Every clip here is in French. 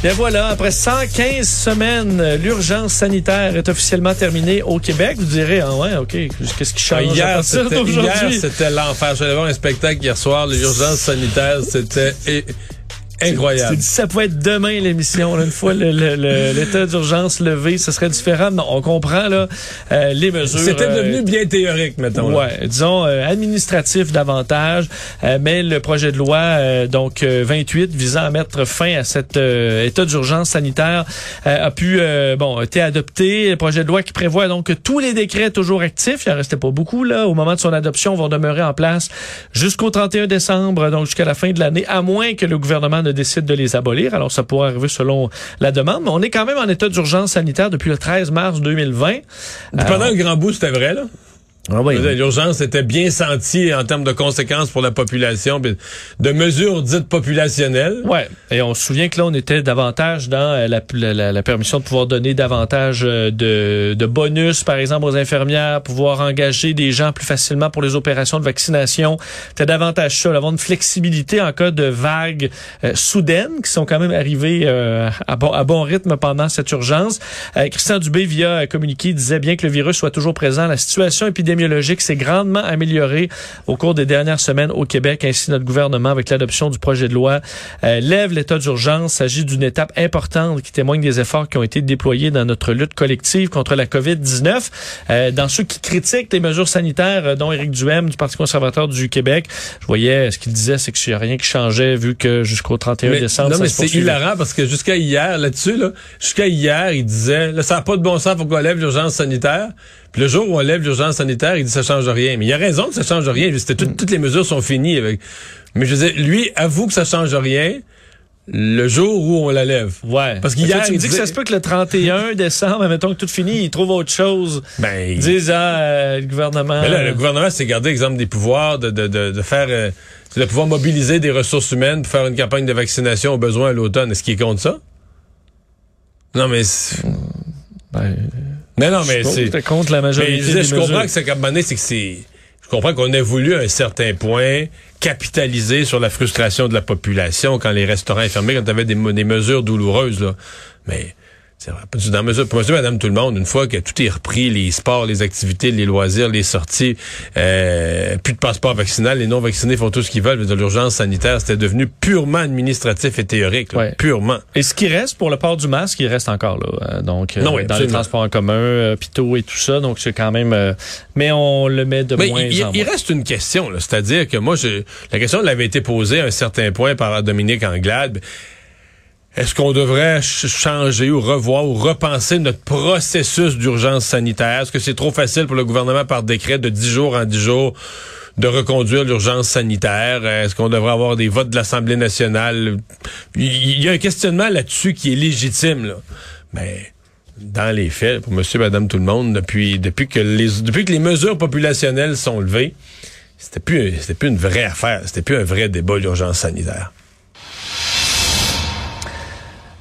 Bien voilà, après 115 semaines, l'urgence sanitaire est officiellement terminée au Québec. Vous direz, ah ouais, OK, qu'est-ce qui change hier, c'était, l'enfer. J'allais voir un spectacle hier soir, l'urgence sanitaire, c'était incroyable. dit, ça pouvait être demain l'émission. Une fois l'état d'urgence levé, ce serait différent. Non, on comprend là euh, les mesures. C'était euh, devenu bien théorique, mettons. là. Ouais, disons euh, administratif davantage, euh, mais le projet de loi euh, donc euh, 28 visant à mettre fin à cet euh, état d'urgence sanitaire euh, a pu euh, bon été adopté. Le projet de loi qui prévoit donc que tous les décrets toujours actifs, il en restait pas beaucoup là au moment de son adoption vont demeurer en place jusqu'au 31 décembre donc jusqu'à la fin de l'année à moins que le gouvernement ne décide de les abolir. Alors ça pourrait arriver selon la demande, mais on est quand même en état d'urgence sanitaire depuis le 13 mars 2020. Pendant un grand bout, c'était vrai, là? Ah oui. L'urgence était bien sentie en termes de conséquences pour la population, de mesures dites populationnelles. Ouais, et on se souvient que là, on était davantage dans euh, la, la- la- la permission de pouvoir donner davantage euh, de, de bonus, par exemple, aux infirmières, pouvoir engager des gens plus facilement pour les opérations de vaccination. C'était davantage ça, d'avoir une flexibilité en cas de vagues euh, soudaines qui sont quand même arrivées euh, à, bon, à bon rythme pendant cette urgence. Euh, Christian Dubé, via un communiqué, disait bien que le virus soit toujours présent. La situation épidémiologique s'est grandement améliorée au cours des dernières semaines au Québec. Ainsi, notre gouvernement, avec l'adoption du projet de loi, euh, lève l'état d'urgence. Il s'agit d'une étape importante qui témoigne des efforts qui ont été déployés dans notre lutte collective contre la COVID-19. Euh, dans ceux qui critiquent les mesures sanitaires, euh, dont Éric Duhem du Parti conservateur du Québec, je voyais ce qu'il disait, c'est qu'il n'y a rien qui changeait vu que jusqu'au 31 Mais- décembre, non, ça mais c'est hilarant parce que jusqu'à hier, là-dessus, là, jusqu'à hier, il disait, là, ça n'a pas de bon sens, faut qu'on lève l'urgence sanitaire. Le jour où on lève l'urgence sanitaire, il dit ça change rien. Mais il a raison que ça change rien. C'était tout- toutes les mesures sont finies avec. Mais je veux dire, lui avoue que ça change rien le jour où on la lève. Ouais. Parce qu'hier, toi, tu me il dis que ça se peut que le 31 décembre, mettons que tout fini, ils trouvent autre chose. Ben, Ils disent, ah, euh, le gouvernement. Mais là, le gouvernement s'est gardé exemple des pouvoirs de, de, de, de faire euh, de pouvoir mobiliser des ressources humaines pour faire une campagne de vaccination au besoin à l'automne. Est-ce qu'il compte ça? Non, mais Ben, non, non, je mais c'est. pas, t'es contre la majorité Mais je, disais, des je comprends que c'est que c'est. Je comprends qu'on a voulu à un certain point capitaliser sur la frustration de la population quand les restaurants est fermés, quand tu avais des, des mesures douloureuses, là. Mais dans mesure, pour monsieur, madame, tout le monde, une fois que tout est repris, les sports, les activités, les loisirs, les sorties, euh, plus de passeport vaccinal, les non vaccinés font tout ce qu'ils veulent. De l'urgence sanitaire, c'était devenu purement administratif et théorique, là. Ouais. purement. Et ce qui reste pour le port du masque, il reste encore là. Euh, donc, euh, Non, oui, dans les transports en commun, euh, hôpitaux et tout ça. Donc, c'est quand même. euh, mais on le met de Mais moins il, en il moins. reste une question, là. c'est-à-dire que moi, je, la question elle avait été posée à un certain point par Dominique Anglade. Est-ce qu'on devrait ch- changer ou revoir ou repenser notre processus d'urgence sanitaire? Est-ce que c'est trop facile pour le gouvernement par décret de 10 jours en 10 jours de reconduire l'urgence sanitaire? Est-ce qu'on devrait avoir des votes de l'Assemblée nationale? Il y a un questionnement là-dessus qui est légitime, là. Mais dans les faits, pour monsieur, madame, tout le monde, depuis, depuis que les, depuis que les mesures populationnelles sont levées, c'était plus, c'était plus une vraie affaire. C'était plus un vrai débat, l'urgence sanitaire.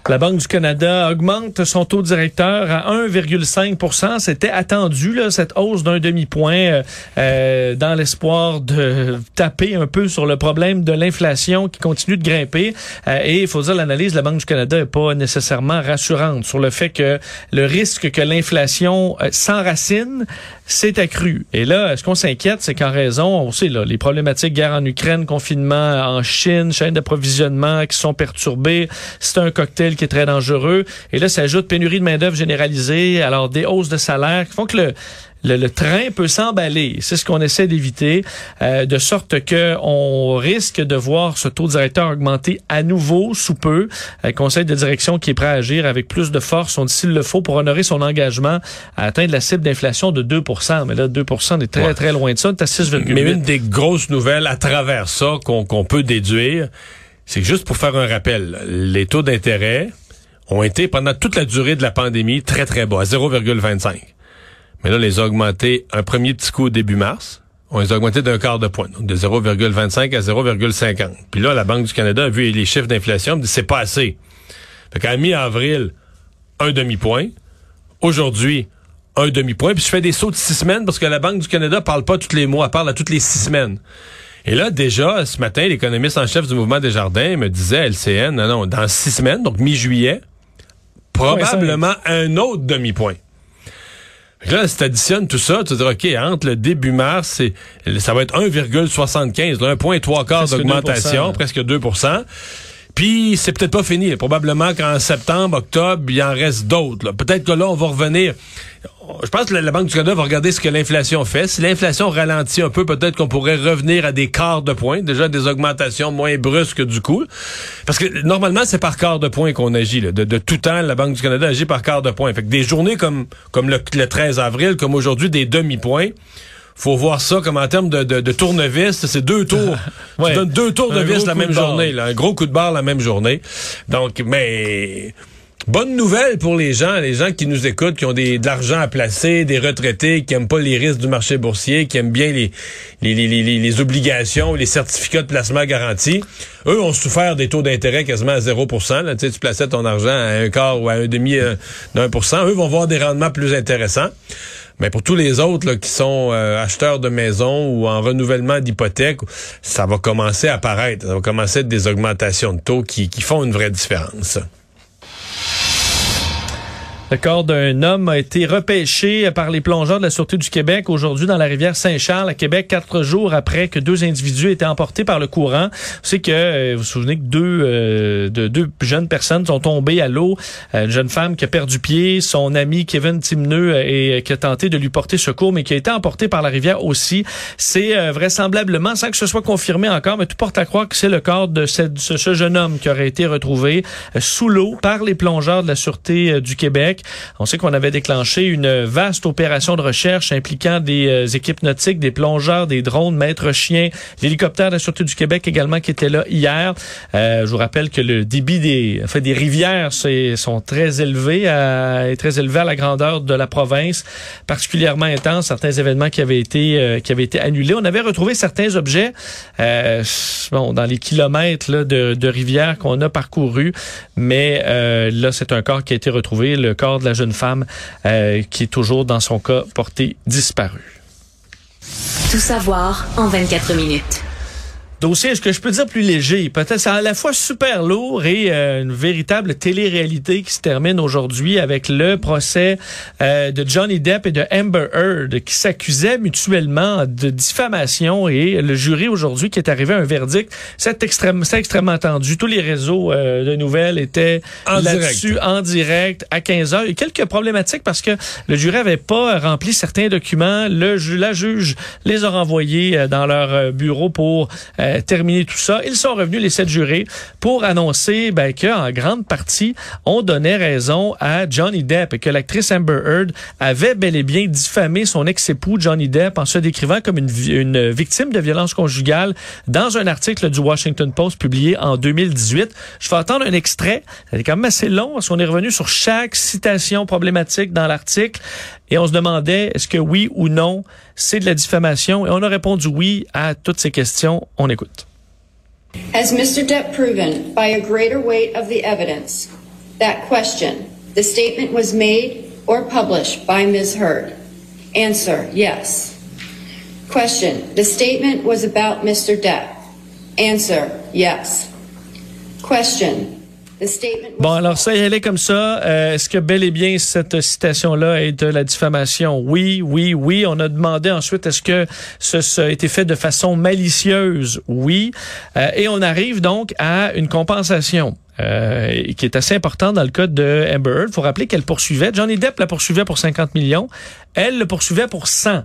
La Banque du Canada augmente son taux directeur à 1,5% C'était attendu, cette hausse d'un demi-point euh, euh, dans l'espoir de taper un peu sur le problème de l'inflation qui continue de grimper. Euh, et il faut dire, l'analyse de la Banque du Canada n'est pas nécessairement rassurante sur le fait que le risque que l'inflation s'enracine s'est accru. Et là, ce qu'on s'inquiète, c'est qu'en raison, on sait, là, les problématiques guerre en Ukraine, confinement en Chine, chaîne d'approvisionnement qui sont perturbées, c'est un cocktail qui est très dangereux. Et là, s'ajoute pénurie de main-d'œuvre généralisée, alors des hausses de salaire qui font que le, le, le train peut s'emballer. C'est ce qu'on essaie d'éviter, euh, de sorte que on risque de voir ce taux directeur augmenter à nouveau sous peu. Un conseil de direction qui est prêt à agir avec plus de force, on dit s'il le faut, pour honorer son engagement à atteindre la cible d'inflation de 2% Mais là, 2 on est très, Ouais. très loin de ça. On est à 6,8 Mais une des grosses nouvelles à travers ça qu'on qu'on peut déduire, c'est que juste pour faire un rappel, les taux d'intérêt ont été pendant toute la durée de la pandémie très très bas, à 0,25. Mais là, on les a augmentés un premier petit coup au début mars, on les a augmentés d'un quart de point, donc de 0,25 à 0,50. Puis là, la Banque du Canada a vu les chiffres d'inflation, dit c'est pas assez. Fait qu'à mi-avril, un demi-point. Aujourd'hui, un demi-point. Puis je fais des sauts de six semaines parce que la Banque du Canada parle pas tous les mois, elle parle à toutes les six semaines. Et là, déjà, ce matin, l'économiste en chef du mouvement des jardins me disait, LCN, non, non, dans six semaines, donc mi-juillet, probablement un autre demi-point. Là, si tu additionnes tout ça, tu te dis, OK, entre le début mars, ça va être 1,75, un point trois quarts d'augmentation, presque 2 puis c'est peut-être pas fini. Probablement qu'en septembre, octobre, il en reste d'autres. Peut-être que là, on va revenir. Je pense que la Banque du Canada va regarder ce que l'inflation fait. Si l'inflation ralentit un peu, peut-être qu'on pourrait revenir à des quarts de point, déjà des augmentations moins brusques du coup. Parce que normalement, c'est par quart de point qu'on agit. De, tout temps, la Banque du Canada agit par quart de point. Fait que des journées comme, le 13 avril, comme aujourd'hui, des demi-points faut voir ça comme en termes de, de, tournevis, c'est deux tours. Tu donnes deux tours de vis la même journée, là, un gros coup de barre la même journée. Donc, mais bonne nouvelle pour les gens, les gens qui nous écoutent, qui ont des, de l'argent à placer, des retraités, qui aiment pas les risques du marché boursier, qui aiment bien les, les, les, les, les obligations, les certificats de placement garantis. Eux ont souffert des taux d'intérêt quasiment à 0% là. Tu, sais, tu plaçais ton argent à un quart ou à un demi euh, d'un pour cent. Eux vont voir des rendements plus intéressants. Mais pour tous les autres qui sont euh, acheteurs de maisons ou en renouvellement d'hypothèque, ça va commencer à apparaître. Ça va commencer à être des augmentations de taux qui font une vraie différence. Le corps d'un homme a été repêché par les plongeurs de la Sûreté du Québec aujourd'hui dans la rivière Saint-Charles à Québec, quatre jours après que deux individus étaient emportés par le courant. C'est que, euh, vous vous souvenez que deux, euh, de, deux jeunes personnes sont tombées à l'eau. Euh, une jeune femme qui a perdu pied, son ami Kevin Timneux et qui a tenté de lui porter secours, mais qui a été emporté par la rivière aussi. C'est vraisemblablement, sans que ce soit confirmé encore, mais tout porte à croire que c'est le corps de ce, jeune homme qui aurait été retrouvé sous l'eau par les plongeurs de la Sûreté du Québec. On sait qu'on avait déclenché une vaste opération de recherche impliquant des euh, équipes nautiques, des plongeurs, des drones, maîtres chiens, l'hélicoptère de la Sûreté du Québec également qui était là hier. Euh, je vous rappelle que le débit des, fait, des rivières sont très élevés, à, très élevés à la grandeur de la province, particulièrement intense. Certains événements qui avaient été euh, qui avaient été annulés. On avait retrouvé certains objets, bon, dans les kilomètres là, de, de rivières qu'on a parcouru, mais là c'est un corps qui a été retrouvé, de la jeune femme euh, qui est toujours dans son cas porté disparu. Tout savoir en 24 minutes dossier, est-ce que je peux dire plus léger? Peut-être c'est à la fois super lourd et euh, une véritable télé-réalité qui se termine aujourd'hui avec le procès euh, de Johnny Depp et de Amber Heard qui s'accusaient mutuellement de diffamation et le jury aujourd'hui qui est arrivé à un verdict, c'est extrêmement, extrêmement tendu. Tous les réseaux euh, de nouvelles étaient là-dessus en direct à 15 heures. Il y a quelques problématiques parce que le jury avait pas rempli certains documents. Le, la juge les a renvoyés dans leur bureau pour euh, terminé tout ça. Ils sont revenus, les sept jurés, pour annoncer ben, qu'en grande partie, on donnait raison à Johnny Depp et que l'actrice Amber Heard avait bel et bien diffamé son ex-époux Johnny Depp en se décrivant comme une, victime de violence conjugale dans un article du Washington Post publié en 2018. Je vais attendre un extrait. C'est quand même assez long parce qu'on est revenu sur chaque citation problématique dans l'article et on se demandait est-ce que oui ou non c'est de la diffamation et on a répondu oui à toutes ces questions. On écoute. Has Mr. Depp proven by a greater weight of the evidence that question, the statement was made or published by Ms. Heard? Answer, yes. Question, the statement was about Mr. Depp? Answer, yes. Question, Bon, alors ça y allait comme ça. Euh, est-ce que bel et bien cette citation-là est de la diffamation? Oui, oui, oui. On a demandé ensuite est-ce que ça a été fait de façon malicieuse? Oui. Euh, et on arrive donc à une compensation. Euh, qui est assez importante dans le cas de Amber Heard. Faut rappeler qu'elle poursuivait, Johnny Depp la poursuivait pour 50 millions, elle le poursuivait pour 100.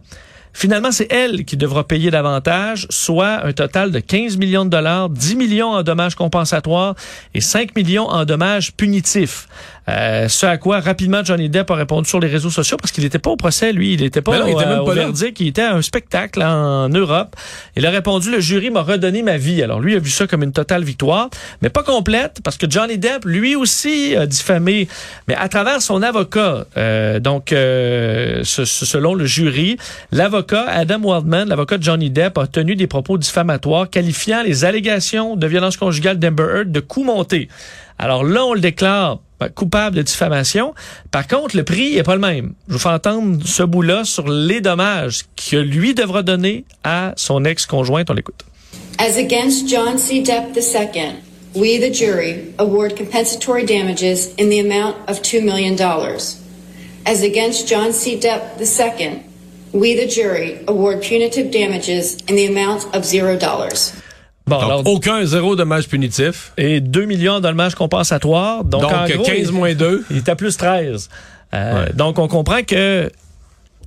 Finalement, c'est elle qui devra payer davantage, soit un total de 15 millions de dollars, 10 millions en dommages compensatoires et 5 millions en dommages punitifs. Euh, ce à quoi rapidement Johnny Depp a répondu sur les réseaux sociaux parce qu'il n'était pas au procès, lui. Il n'était pas, il était même pas verdict. Il était à un spectacle en Europe. Il a répondu, le jury m'a redonné ma vie. Alors lui a vu ça comme une totale victoire, mais pas complète parce que Johnny Depp, lui aussi, a diffamé, mais à travers son avocat. Euh, donc, euh, ce- ce- selon le jury, l'avocat Adam Waldman, l'avocat de Johnny Depp, a tenu des propos diffamatoires qualifiant les allégations de violence conjugale d'Amber Heard de coup monté. Alors là, on le déclare coupable de diffamation. Par contre, le prix est pas le même. Je vous fais entendre ce bout-là sur les dommages que lui devra donner à son ex-conjointe. On l'écoute. As against John C. Depp II, we, the jury, award compensatory damages in the amount of $2 million. As against John C. Depp II, we, the jury, award punitive damages in the amount of $0. Bon, Donc, alors, aucun zéro dommage punitif. et 2 millions de dommages compensatoires. Donc, Donc, en gros, 15 il- moins 2. Il est à plus 13. Euh, Ouais. Donc, on comprend que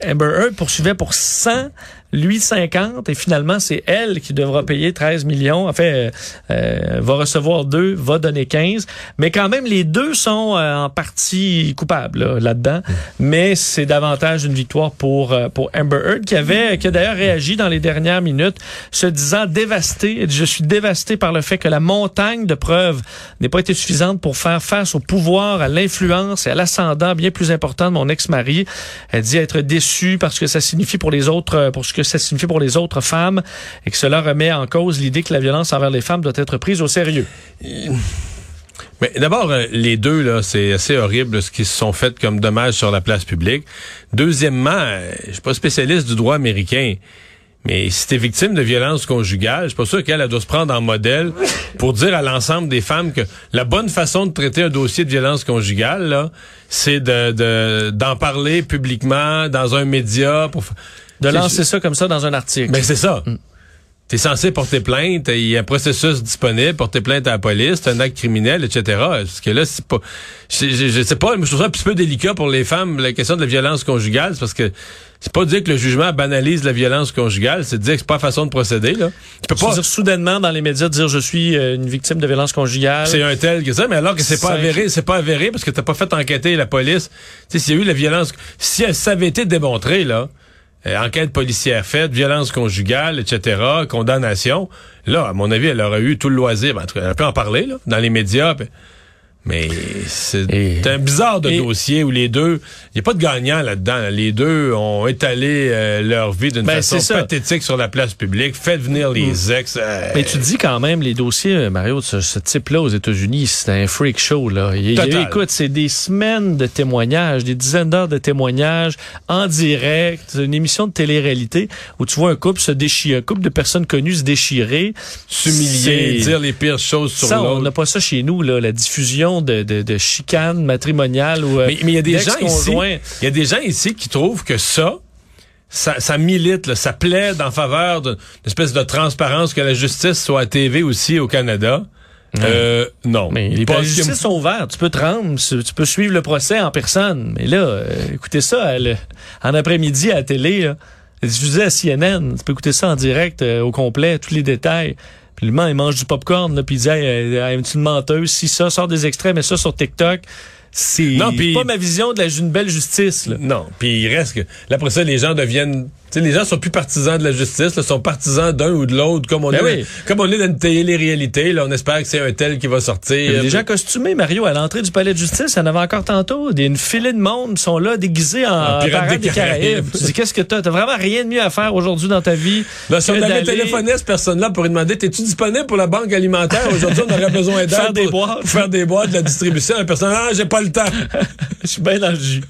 Amber Heard poursuivait pour 100, lui 50, et finalement, c'est elle qui devra payer 13 millions. En fait, euh, euh, va recevoir 2, va donner 15. Mais quand même, les deux sont euh, en partie coupables là, là-dedans. Mais c'est davantage une victoire pour, euh, pour Amber Heard, qui avait, qui a d'ailleurs réagi dans les dernières minutes, se disant dévasté. Je suis dévasté par le fait que la montagne de preuves n'ait pas été suffisante pour faire face au pouvoir, à l'influence et à l'ascendant bien plus important de mon ex-mari. Elle dit être déçue parce que ça signifie pour les autres, pour ce que ça signifie pour les autres femmes et que cela remet en cause l'idée que la violence envers les femmes doit être prise au sérieux. Mais d'abord, euh, les deux, là, c'est assez horrible ce qui se sont fait comme dommages sur la place publique. Deuxièmement, euh, je suis pas spécialiste du droit américain. Mais si t'es victime de violence conjugale, je suis pas sûr qu'elle elle doit se prendre en modèle pour dire à l'ensemble des femmes que la bonne façon de traiter un dossier de violence conjugale, là, c'est de- d'en parler publiquement dans un média pour. De lancer ça comme ça dans un article. Ben c'est ça. Mm. T'es censé porter plainte, il y a un processus disponible, porter plainte à la police, c'est un acte criminel, etc. Parce que là, c'est pas, je, je, je sais pas, je trouve ça un petit peu délicat pour les femmes, la question de la violence conjugale, c'est parce que c'est pas dire que le jugement banalise la violence conjugale, c'est dire que c'est pas la façon de procéder, là. Tu peux pas, dire soudainement dans les médias dire je suis euh, une victime de violence conjugale. c'est un tel que ça, mais alors que c'est pas avéré, c'est pas avéré parce que t'as pas fait enquêter la police. Tu sais, s'il y a eu la violence, si elle- ça avait été démontré, là, enquête policière faite, violence conjugale, etc., condamnation, là, à mon avis, elle aurait eu tout le loisir. Ben, en elle en parler, là, dans les médias. Mais c'est un bizarre de et- dossier où les deux, il n'y a pas de gagnant là-dedans. là. Les deux ont étalé euh, leur vie d'une Ben, façon pathétique sur la place publique, fait venir les ex. euh, Mais tu dis quand même, les dossiers, euh, Mario, de ce, ce type-là aux États-Unis, c'est un freak show. Là. Il, il- Total. écoute, c'est des semaines de témoignages, des dizaines d'heures de témoignages en direct, C'est une émission de télé-réalité où tu vois un couple se déchirer, un couple de personnes connues se déchirer. s'humilier, dire les pires choses sur Ça, on l'autre. n'a pas ça chez nous, là, la diffusion de, de, de chicanes matrimoniales ou euh, Mais mais il y a des gens ici, il y a des gens ici qui trouvent que ça, ça, ça milite, là, ça plaide en faveur d'une espèce de transparence que la justice soit à TV aussi au Canada. Euh, non. Mais les Pas les ce qui- justices sont ouvertes. Tu peux te rendre, tu peux suivre le procès en personne. Mais là, euh, écoutez ça le- en après-midi à la télé. Là. Diffusé à CNN. Tu peux écouter ça en direct euh, au complet, tous les détails. Puis le man, il mange du popcorn, là, puis il dit hey, euh, hey, une menteuse, si ça sort des extraits, mais ça sur TikTok. C'est pas ma vision de la une belle justice. Là. Non. Puis il reste que. Là, après ça, les gens deviennent. Les gens sont plus partisans de la justice, là, sont partisans d'un ou de l'autre, comme on Ben est. oui. Comme on est dans une télé-réalité, là, on espère que c'est un tel qui va sortir. Les gens costumés, Mario, à l'entrée du palais de justice, en avait encore tantôt. Des, une filée de monde sont là, déguisés en, En des des Caraïbes. Caraïbes. tu dis, qu'est-ce que t'as? T'as vraiment rien de mieux à faire aujourd'hui dans ta vie. Là, si on avait téléphoné à cette personne-là pour lui demander T'es-tu disponible pour la banque alimentaire? Aujourd'hui, on aurait besoin d'aide. Faire des pour- boîtes. pour faire des boîtes de la distribution. La personne, ah, j'ai pas le temps. Je suis bien dans le jus.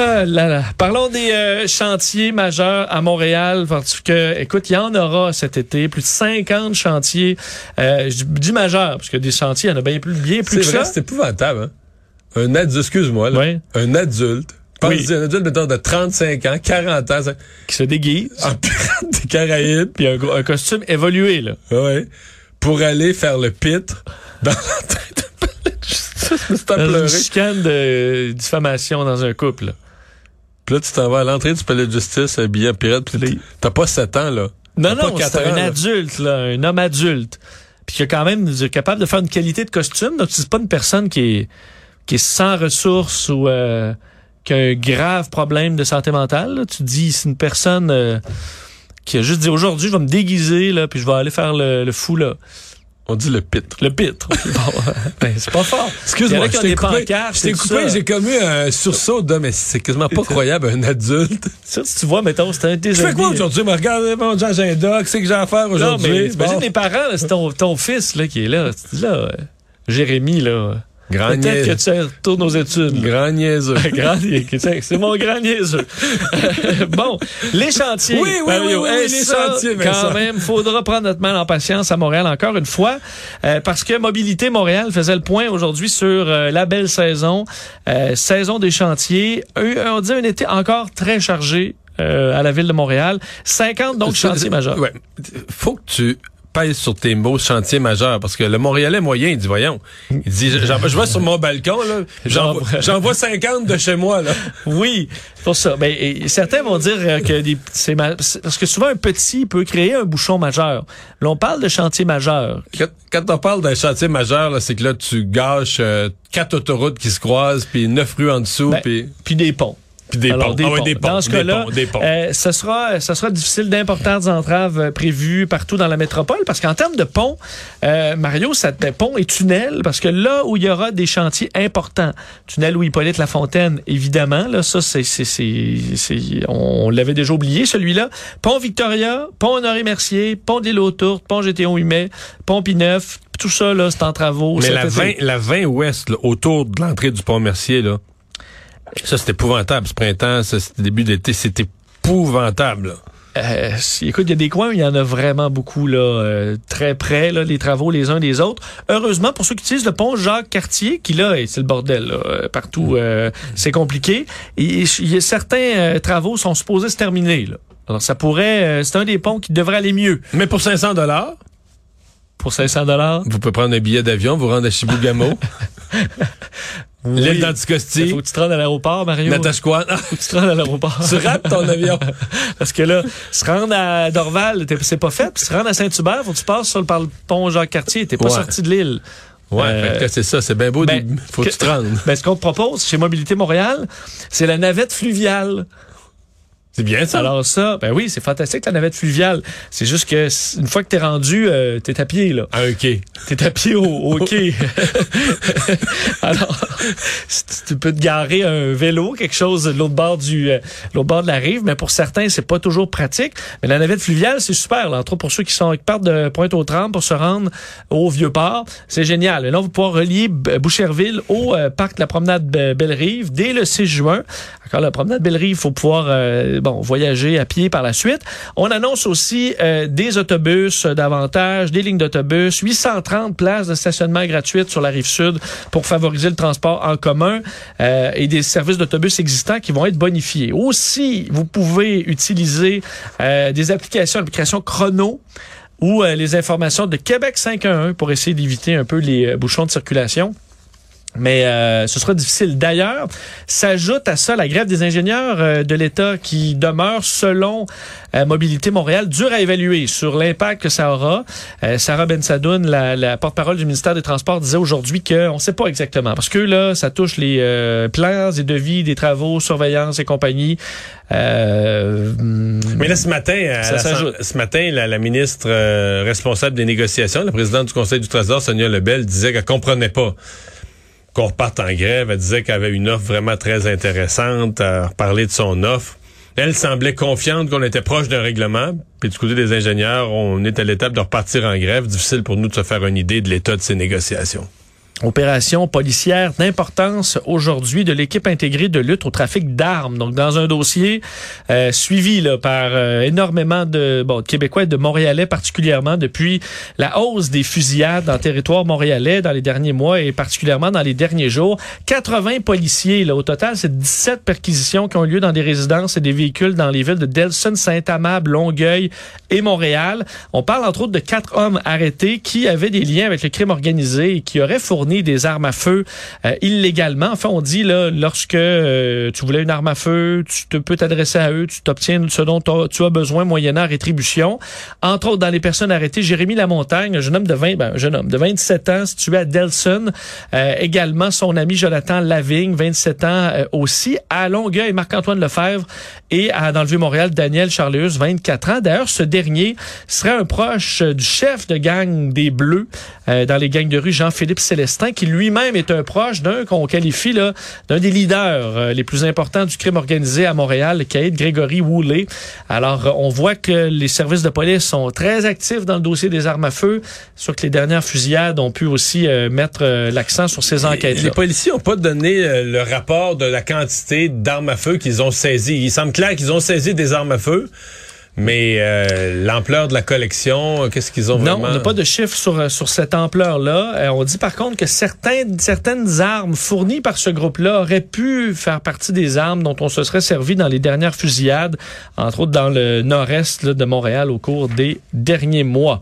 Ah là là. Parlons des euh, chantiers majeurs à Montréal parce que, écoute, il y en aura cet été, plus de 50 chantiers. Euh, je dis majeurs parce que des chantiers, il y en a bien plus, bien plus que vrai, ça. c'est épouvante, hein? Un adulte, excuse-moi. Ouais. Un adulte. Oui. Un adulte, mettons, de 35 ans, 40 ans, Qui se déguise. en pirate des Caraïbes. Puis un, costume évolué, là. Ouais. Pour aller faire le pitre dans de palais de me Dans une chicane de diffamation dans un couple. Puis là, tu t'en vas à l'entrée du palais de justice habillé en pirate. Puis t'as pas 7 ans, là. Non, non, c'est un là. adulte, là, un homme adulte. puis qui a quand même est capable de faire une qualité de costume. Donc, c'est pas une personne qui est, qui est sans ressources ou euh, qui a un grave problème de santé mentale. là. Tu dis, c'est une personne euh, qui a juste dit aujourd'hui, je vais me déguiser, là, puis je vais aller faire le, le fou, là. On dit le pitre. Le pitre. Bon, ben, c'est pas fort. Excuse-moi, je t'ai coupé, je coupé, j'ai commis un sursaut de, mais c'est quasiment pas croyable, un adulte. Ça, si tu vois, mettons, c'était un Je fais quoi aujourd'hui? Me regarde mon agenda, qu'est-ce que j'ai à faire Non, aujourd'hui? mais Bon. imagine les parents, c'est ton, ton fils là, qui est là. Tu dis là, euh, Jérémy, là. Grand Peut-être que tu retournes aux études. Grand niaiseux. Grand, c'est c'est mon grand niaiseux. bon, les chantiers. Oui, oui, Mario. oui, oui, les ça, chantiers, Quand Vincent. même, faudra prendre notre mal en patience à Montréal encore une fois, euh, parce que Mobilité Montréal faisait le point aujourd'hui sur euh, la belle saison, euh, saison des chantiers. Eu- On dit un été encore très chargé euh, à la ville de Montréal. 50 donc chantiers majeurs. Ouais. Faut que tu pèses sur tes mots chantier majeur parce que le Montréalais moyen, il dit voyons. Il dit j'en- je vais sur mon balcon là, j'en vois- J'en- j'en vois 50 de chez moi là. Oui, pour ça. Ben, et certains vont dire euh, que c'est parce que souvent un petit peut créer un bouchon majeur. Là, on parle de chantier majeur. Quand, quand on parle d'un chantier majeur là, c'est que là tu gâches euh, quatre autoroutes qui se croisent puis neuf rues en dessous Ben, puis puis des ponts. Puis des Alors, ponts. Ah des ponts. Dans ce cas-là, ponts, des ponts. euh, ce sera, ce sera difficile d'importantes entraves euh, prévues partout dans la métropole parce qu'en termes de ponts, euh, Mario, ça te pont et tunnel parce que là où il y aura des chantiers importants, tunnel où Hippolyte Lafontaine, évidemment, là, ça c'est, c'est, on l'avait déjà oublié celui-là. Pont Victoria, pont Honoré Mercier, pont des Tourte, pont GTO 8 mai, pont Pineuf, tout ça là, c'est en travaux. Mais la été. 20, la 20 ouest, là, autour de l'entrée du pont Mercier, là, ça, c'est épouvantable. Ce printemps, ça, c'était début d'été, c'est épouvantable. là. Euh, écoute, il y a des coins où il y en a vraiment beaucoup là, euh, très près, là, les travaux les uns des autres. Heureusement pour ceux qui utilisent le pont Jacques-Cartier, qui là, c'est le bordel là, euh, partout, euh, c'est compliqué. Et il y a certains euh, travaux sont supposés se terminer. Là. Alors ça pourrait, euh, c'est un des ponts qui devrait aller mieux Mais pour 500 dollars, pour 500 dollars? vous pouvez prendre un billet d'avion, vous rendre à L'île d'Anticosti, Il faut que tu te rendes à l'aéroport, Mario. Natashquan. Faut que tu te rendes à l'aéroport. tu rates ton avion. Parce que là, se rendre à Dorval, c'est pas fait. Puis se rendre à Saint-Hubert, faut que tu passes sur le, par le pont Jacques-Cartier. T'es pas Ouais. sorti de l'île. Ouais, Euh, c'est ça, c'est bien beau, ben, faut que que- tu te rendes. Ben, ce qu'on te propose chez Mobilité Montréal, c'est la navette fluviale. C'est bien ça. Alors ça, ben oui, c'est fantastique la navette fluviale. C'est juste que une fois que t'es rendu, euh, t'es à pied là. À un quai. T'es à pied au, au quai. Alors, tu- peux te garer un vélo, quelque chose de l'autre bord du, euh, l'autre bord de la rive, mais pour certains, c'est pas toujours pratique. Mais la navette fluviale, c'est super. Là. Entre autres, pour ceux qui sont qui partent de Pointe-aux-Trembles pour se rendre au Vieux-Port, c'est génial. Et là, on va pouvoir relier Boucherville au euh, parc de la promenade Be- Belle-Rive dès le 6 juin. Encore la promenade Belle-Rive, il faut pouvoir euh, voyager à pied par la suite. On annonce aussi euh, des autobus euh, davantage, des lignes d'autobus, 830 places de stationnement gratuites sur la rive sud pour favoriser le transport en commun euh, et des services d'autobus existants qui vont être bonifiés. Aussi, vous pouvez utiliser euh, des applications, l'application Chrono ou euh, les informations de Québec 511 pour essayer d'éviter un peu les euh, bouchons de circulation. Mais euh, ce sera difficile. D'ailleurs, s'ajoute à ça la grève des ingénieurs euh, de l'État qui demeure, selon euh, Mobilité Montréal, dur à évaluer sur l'impact que ça aura. Euh, Sarah Bensadoun, la, la porte-parole du ministère des Transports, disait aujourd'hui qu'on ne sait pas exactement. Parce que là, ça touche les euh, plans et devis des travaux, surveillance et compagnie. Euh, Mais là, ce matin, Ça la- ce matin, la, la ministre euh, responsable des négociations, la présidente du Conseil du Trésor, Sonia Lebel, disait qu'elle comprenait pas qu'on reparte en grève. Elle disait qu'elle avait une offre vraiment très intéressante à parler de son offre. Elle semblait confiante qu'on était proche d'un règlement. Puis du côté des ingénieurs, on est à l'étape de repartir en grève. Difficile pour nous de se faire une idée de l'état de ces négociations. Opération policière d'importance aujourd'hui de l'équipe intégrée de lutte au trafic d'armes. Donc, dans un dossier euh, suivi là, par euh, énormément de, bon, de Québécois et de Montréalais particulièrement depuis la hausse des fusillades en territoire montréalais dans les derniers mois et particulièrement dans les derniers jours. 80 policiers, là, au total, c'est 17 perquisitions qui ont eu lieu dans des résidences et des véhicules dans les villes de Delson, Saint-Amable, Longueuil et Montréal. On parle entre autres de quatre hommes arrêtés qui avaient des liens avec le crime organisé et qui auraient fourni des armes à feu euh, illégalement. Enfin, on dit là, lorsque euh, tu voulais une arme à feu, tu te peux t'adresser à eux, tu t'obtiens ce dont tu as besoin moyennant rétribution. Entre autres, dans les personnes arrêtées, Jérémy Lamontagne, un jeune homme de 20, ben, un jeune homme de 27 ans, situé à Delson. Euh, également, son ami Jonathan Lavigne, 27 ans aussi, à Longueuil, Marc-Antoine Lefebvre et à, dans le Vieux-Montréal, Daniel Charleus, 24 ans. D'ailleurs, ce dernier serait un proche du chef de gang des Bleus dans les gangs de rue, Jean-Philippe Célestin, qui lui-même est un proche d'un qu'on qualifie là d'un des leaders euh, les plus importants du crime organisé à Montréal, Caïd Grégory Woolley. Alors, euh, on voit que les services de police sont très actifs dans le dossier des armes à feu. Sur que les dernières fusillades ont pu aussi euh, mettre l'accent sur ces enquêtes. -là. Les policiers n'ont pas donné le rapport de la quantité d'armes à feu qu'ils ont saisies. Il semble clair qu'ils ont saisi des armes à feu. Mais euh, l'ampleur de la collection, qu'est-ce qu'ils ont vraiment? Non, on n'a pas de chiffres sur, euh, sur cette ampleur-là. Euh, on dit par contre que certaines, certaines armes fournies par ce groupe-là auraient pu faire partie des armes dont on se serait servi dans les dernières fusillades, entre autres dans le nord-est de Montréal au cours des derniers mois.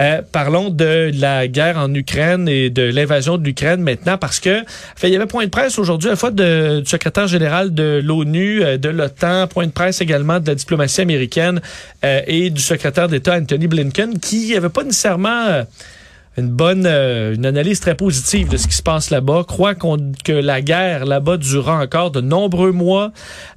Euh, parlons de la guerre en Ukraine et de l'invasion de l'Ukraine maintenant parce que fait, il y avait point de presse aujourd'hui à la fois de, du secrétaire général de l'ONU, euh, de l'OTAN, point de presse également de la diplomatie américaine euh, et du secrétaire d'État Anthony Blinken qui n'avait pas nécessairement une bonne, euh, une analyse très positive de ce qui se passe là-bas. Croit que la guerre là-bas durera encore de nombreux mois.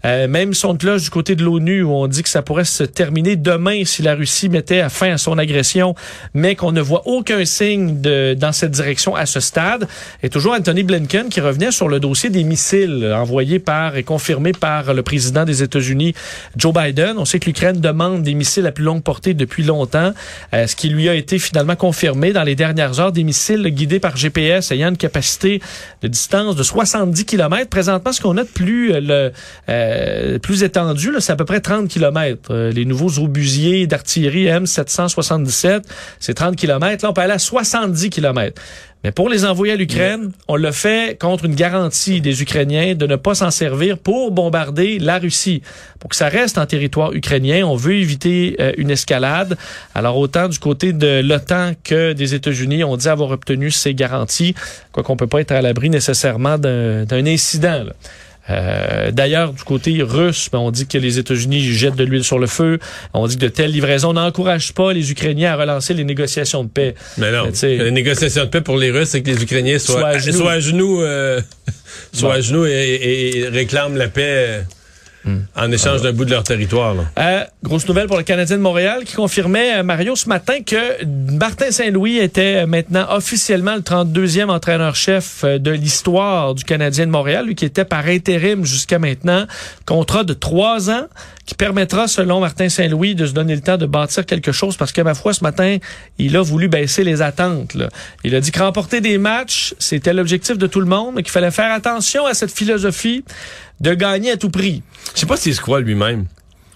Euh, même son cloche du côté de l'ONU où on dit que ça pourrait se terminer demain si la Russie mettait à fin à son agression, mais qu'on ne voit aucun signe de, dans cette direction à ce stade. Et toujours Anthony Blinken qui revenait sur le dossier des missiles envoyés par et confirmés par le président des États-Unis, Joe Biden. On sait que l'Ukraine demande des missiles à plus longue portée depuis longtemps, euh, ce qui lui a été finalement confirmé dans les dernières heures des missiles guidés par GPS ayant une capacité de distance de 70 km. Présentement, ce qu'on a de plus, euh, le, euh, plus étendu, c'est à peu près 30 km. Euh, les nouveaux obusiers d'artillerie M777, c'est 30 km. Là, on peut aller à 70 km. Mais pour les envoyer à l'Ukraine, on le fait contre une garantie des Ukrainiens de ne pas s'en servir pour bombarder la Russie. Pour que ça reste en territoire ukrainien, on veut éviter euh, une escalade. Alors autant du côté de l'OTAN que des États-Unis, on dit avoir obtenu ces garanties, quoi qu'on peut pas être à l'abri nécessairement d'un incident. Là. Euh, D'ailleurs, du côté russe, ben, on dit que les États-Unis jettent de l'huile sur le feu. On dit que de telles livraisons n'encouragent pas les Ukrainiens à relancer les négociations de paix. Mais non, les négociations de paix pour les Russes, c'est que les Ukrainiens soient, soient à genoux, soient à genoux, euh, soient bon. à genoux et, et, réclament la paix. En échange d'un bout de leur territoire. Euh, grosse nouvelle pour le Canadien de Montréal qui confirmait, euh, Mario, ce matin que Martin Saint-Louis était maintenant officiellement le 32e entraîneur-chef euh, de l'histoire du Canadien de Montréal, lui qui était par intérim jusqu'à maintenant. Contrat de trois ans qui permettra, selon Martin Saint-Louis, de se donner le temps de bâtir quelque chose parce que, ma foi, ce matin, il a voulu baisser les attentes. Là. Il a dit que remporter des matchs, c'était l'objectif de tout le monde, mais qu'il fallait faire attention à cette philosophie de gagner à tout prix. Je sais pas s'il se croit lui-même.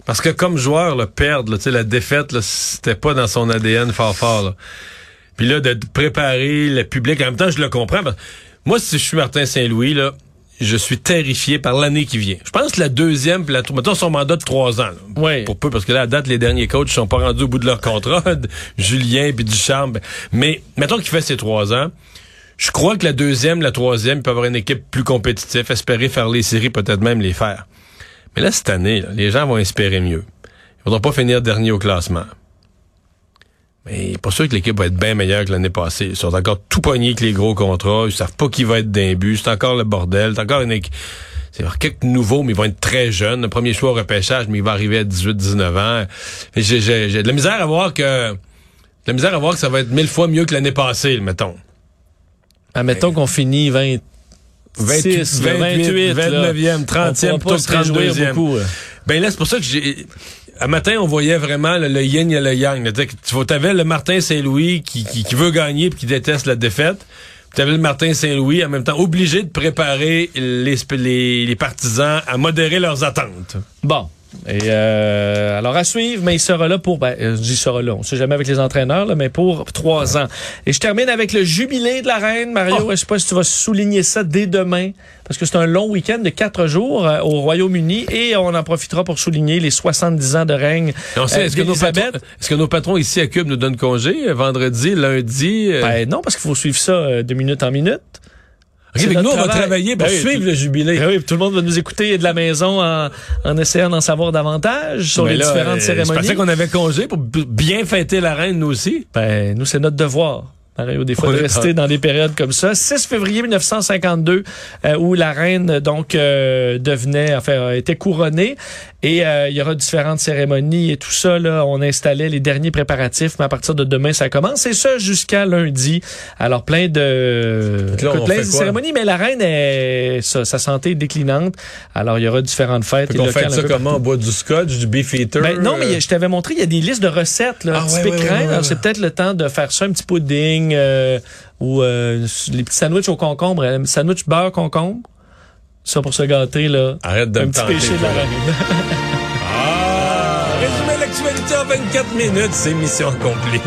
Parce que comme joueur, le perdre, là, la défaite, c'était pas dans son ADN fort fort. Là. Puis là, de préparer le public, en même temps, je le comprends. Moi, si je suis Martin Saint-Louis, là, je suis terrifié par l'année qui vient. Je pense que la deuxième, puis la mettons son mandat de trois ans. Oui. Pour peu, parce que là, à date, les derniers coachs sont pas rendus au bout de leur contrat, Julien puis Duchamp. Mais mettons qu'il fait ses trois ans. Je crois que la deuxième, la troisième, peut avoir une équipe plus compétitive, espérer faire les séries, peut-être même les faire. Mais là, cette année, là, les gens vont espérer mieux. Ils vont pas finir dernier au classement. Mais pas sûr que l'équipe va être bien meilleure que l'année passée. Ils sont encore tout pognés avec les gros contrats. Ils savent pas qui va être d'un but. C'est encore le bordel. C'est encore une équipe. C'est quelques nouveaux, mais ils vont être très jeunes. Le premier choix au repêchage, mais il va arriver à 18-19 ans. J'ai de la misère à voir que. De la misère à voir que ça va être mille fois mieux que l'année passée, mettons. Admettons qu'on finit 20. 26, 28, 29e, 30e, plutôt que 32e. Beaucoup, Ben là, c'est pour ça que j'ai... À matin, on voyait vraiment le, le yin et le yang. Tu avais le Martin Saint-Louis qui, qui, qui, veut gagner et qui déteste la défaite. Tu avais le Martin Saint-Louis en même temps obligé de préparer les, les, les partisans à modérer leurs attentes. Bon, Et euh, alors à suivre, mais il sera là pour, ben, euh, je dis il sera là, on sait jamais avec les entraîneurs, là, mais pour trois ans. Et je termine avec le jubilé de la reine, Mario. Oh. Je sais pas si tu vas souligner ça dès demain, parce que c'est un long week-end de quatre jours euh, au Royaume-Uni et on en profitera pour souligner les 70 ans de règne Et on sait, euh, est-ce que, nos d'Élisabeth. patrons, est-ce que nos patrons ici à Cube nous donnent congé euh, vendredi, lundi? euh? Ben non, parce qu'il faut suivre ça euh, de minute en minute. Nous, on va travail. travailler pour Ben suivre le jubilé. Ben oui, tout le monde va nous écouter de la maison en, en essayant d'en savoir davantage sur Ben les là, différentes euh, cérémonies. Je pensais qu'on avait congé pour bien fêter la reine, nous aussi. Ben, nous, c'est notre devoir. Mario, des fois, On de est- rester dans des périodes comme ça. 6 février 1952, euh, où la reine, donc, euh, devenait, enfin, euh, était couronnée. Et euh, il y aura différentes cérémonies et tout ça, là. On installait les derniers préparatifs, mais à partir de demain, ça commence. Et ça jusqu'à lundi. Alors, plein de, là, on plein de cérémonies. Mais la reine, est, sa, sa santé est déclinante. Alors, il y aura différentes fêtes. Locales fait ça comment? On boit du scotch, du beef eater? ben, non, mais euh, je t'avais montré, il y a des listes de recettes, là, Ah, typiques ouais, ouais, ouais. c'est peut-être le temps de faire ça, un petit pudding, euh, ou euh, les petits sandwichs au concombre, un sandwich beurre concombre. Ça pour se gâter, là. Arrête de un me petit péché de la. Ah! Résumer l'actualité en 24 minutes, c'est mission accomplie.